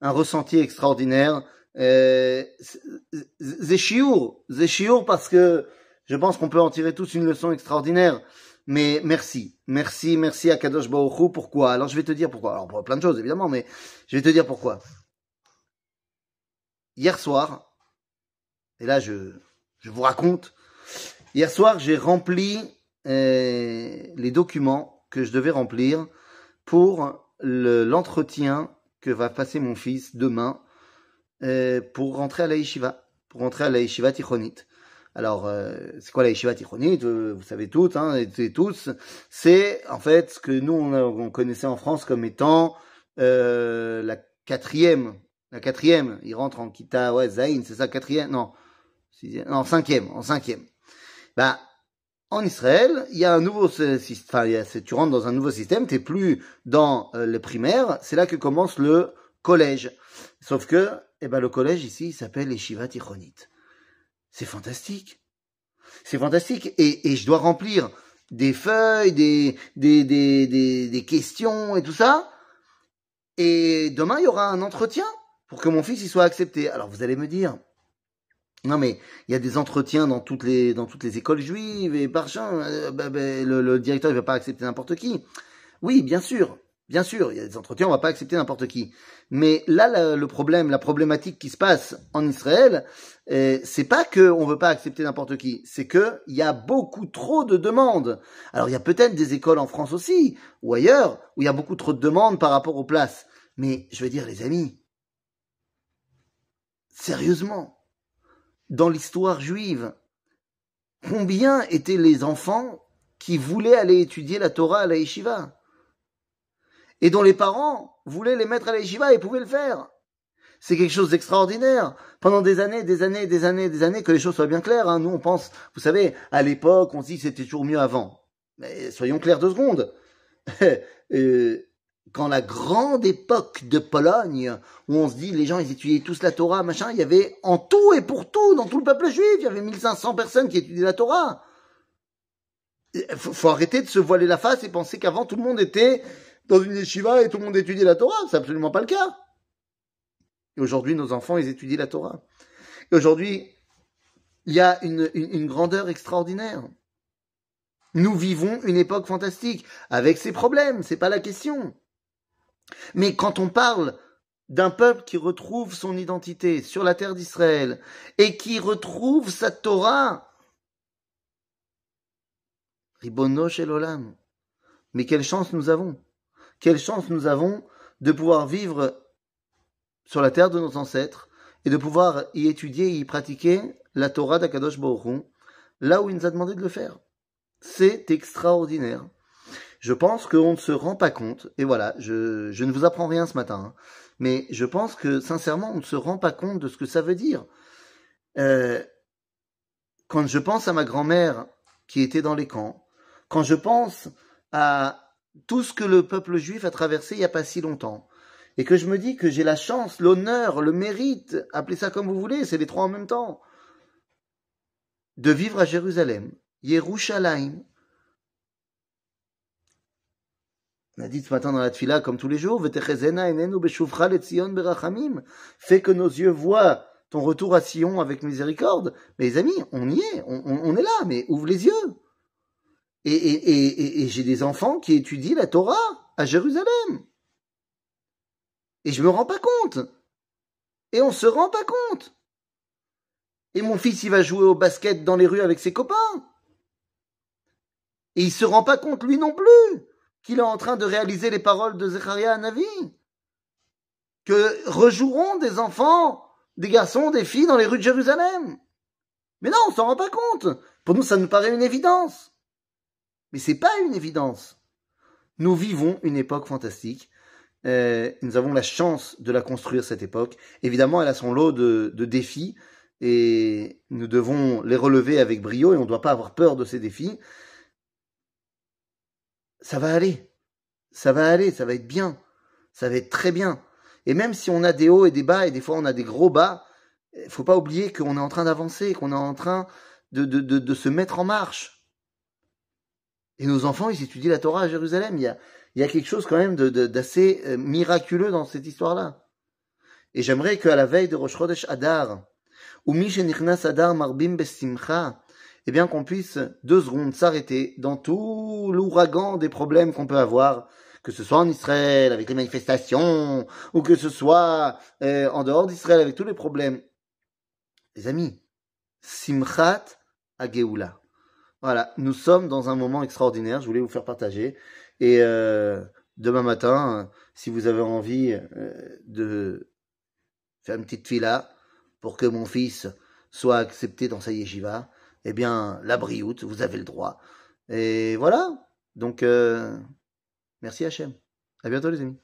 un ressenti extraordinaire. Zéchiour, Zéchiour parce que je pense qu'on peut en tirer tous une leçon extraordinaire. Mais merci, merci, merci à Kadosh Baruch Pourquoi? Alors je vais te dire pourquoi. Alors pour plein de choses évidemment, mais je vais te dire pourquoi. Hier soir, et là je, je vous raconte, hier soir j'ai rempli euh, les documents que je devais remplir pour l'entretien que va passer mon fils demain euh, pour rentrer à la yeshiva, pour rentrer à la yeshiva tichonit. Alors, euh, c'est quoi la yeshiva tichonit Vous savez toutes, hein, et, tous. C'est en fait ce que nous on, connaissait en France comme étant euh, la quatrième. La quatrième, il rentre en kita, ouais, Zain, c'est ça, quatrième, non, non, cinquième, en cinquième. Bah, en Israël, il y a un nouveau système, tu rentres dans un nouveau système, t'es plus dans euh, les primaires, c'est là que commence le collège. Sauf que, eh ben, le collège ici, il s'appelle Yeshiva Tichonit. C'est fantastique. C'est fantastique. Et, je dois remplir des feuilles, des, des, des, des questions et tout ça. Et demain, il y aura un entretien pour que mon fils y soit accepté. Alors vous allez me dire, non mais il y a des entretiens dans toutes les écoles juives et par euh, bah, bah, le, directeur il va pas accepter n'importe qui. Oui, bien sûr, bien sûr, il y a des entretiens, on va pas accepter n'importe qui. Mais là, le problème, la problématique qui se passe en Israël, euh, c'est pas que on veut pas accepter n'importe qui, c'est que il y a beaucoup trop de demandes. Alors il y a peut-être des écoles en France aussi ou ailleurs où il y a beaucoup trop de demandes par rapport aux places. Mais je veux dire, les amis, sérieusement dans l'histoire juive. Combien étaient les enfants qui voulaient aller étudier la Torah à la yeshiva? Et dont les parents voulaient les mettre à la yeshiva et pouvaient le faire. C'est quelque chose d'extraordinaire. Pendant des années, des années, des années, des années, que les choses soient bien claires. Hein. Nous, on pense, vous savez, à l'époque, on se dit c'était toujours mieux avant. Mais soyons clairs deux secondes. quand la grande époque de Pologne, où on se dit les gens ils étudiaient tous la Torah, machin, il y avait en tout et pour tout, dans tout le peuple juif, il y avait 1500 personnes qui étudiaient la Torah. Il faut, arrêter de se voiler la face et penser qu'avant tout le monde était dans une yeshiva et tout le monde étudiait la Torah. C'est absolument pas le cas. Et aujourd'hui, nos enfants, ils étudient la Torah. Et aujourd'hui, il y a une, une grandeur extraordinaire. Nous vivons une époque fantastique, avec ses problèmes, c'est pas la question. Mais quand on parle d'un peuple qui retrouve son identité sur la terre d'Israël et qui retrouve sa Torah, Ribono Olam. Mais quelle chance nous avons Quelle chance nous avons de pouvoir vivre sur la terre de nos ancêtres et de pouvoir y étudier et y pratiquer la Torah d'Akadosh Baruch là où il nous a demandé de le faire. C'est extraordinaire je pense qu'on ne se rend pas compte, et voilà, je, ne vous apprends rien ce matin, hein, mais je pense que sincèrement, on ne se rend pas compte de ce que ça veut dire. Euh, quand je pense à ma grand-mère qui était dans les camps, quand je pense à tout ce que le peuple juif a traversé il n'y a pas si longtemps, et que je me dis que j'ai la chance, l'honneur, le mérite, appelez ça comme vous voulez, c'est les trois en même temps, de vivre à Jérusalem, Yerushalayim, On a dit ce matin dans la tfila, comme tous les jours, fais que nos yeux voient ton retour à Sion avec miséricorde. Les amis, on y est, on, est là, mais ouvre les yeux. Et, et j'ai des enfants qui étudient la Torah à Jérusalem. Et je me rends pas compte. Et on se rend pas compte. Et mon fils, il va jouer au basket dans les rues avec ses copains. Et il se rend pas compte lui non plus qu'il est en train de réaliser les paroles de Zecharia Navi. Que rejoueront des enfants, des garçons, des filles dans les rues de Jérusalem. Mais non, on s'en rend pas compte. Pour nous, ça nous paraît une évidence. Mais c'est pas une évidence. Nous vivons une époque fantastique. Euh, nous avons la chance de la construire, cette époque. Évidemment, elle a son lot de, de défis et nous devons les relever avec brio et on ne doit pas avoir peur de ces défis ça va aller. Ça va aller, ça va être bien. Ça va être très bien. Et même si on a des hauts et des bas, et des fois on a des gros bas, il faut pas oublier qu'on est en train d'avancer, qu'on est en train de, de, de, se mettre en marche. Et nos enfants, ils étudient la Torah à Jérusalem. Il y a, il y a quelque chose quand même d'assez euh, miraculeux dans cette histoire-là. Et j'aimerais qu'à la veille de Rosh Chodesh Adar, ou Adar Marbim Besimcha, eh bien qu'on puisse deux secondes s'arrêter dans tout l'ouragan des problèmes qu'on peut avoir, que ce soit en Israël avec les manifestations, ou que ce soit euh, en dehors d'Israël avec tous les problèmes. Les amis, Simchat Ageoula. Voilà, nous sommes dans un moment extraordinaire, je voulais vous faire partager. Et euh, demain matin, si vous avez envie euh, de faire une petite fila pour que mon fils soit accepté dans sa yeshiva, eh bien, la brioute, vous avez le droit. Et voilà. Donc, euh, merci Hachem. À bientôt les amis.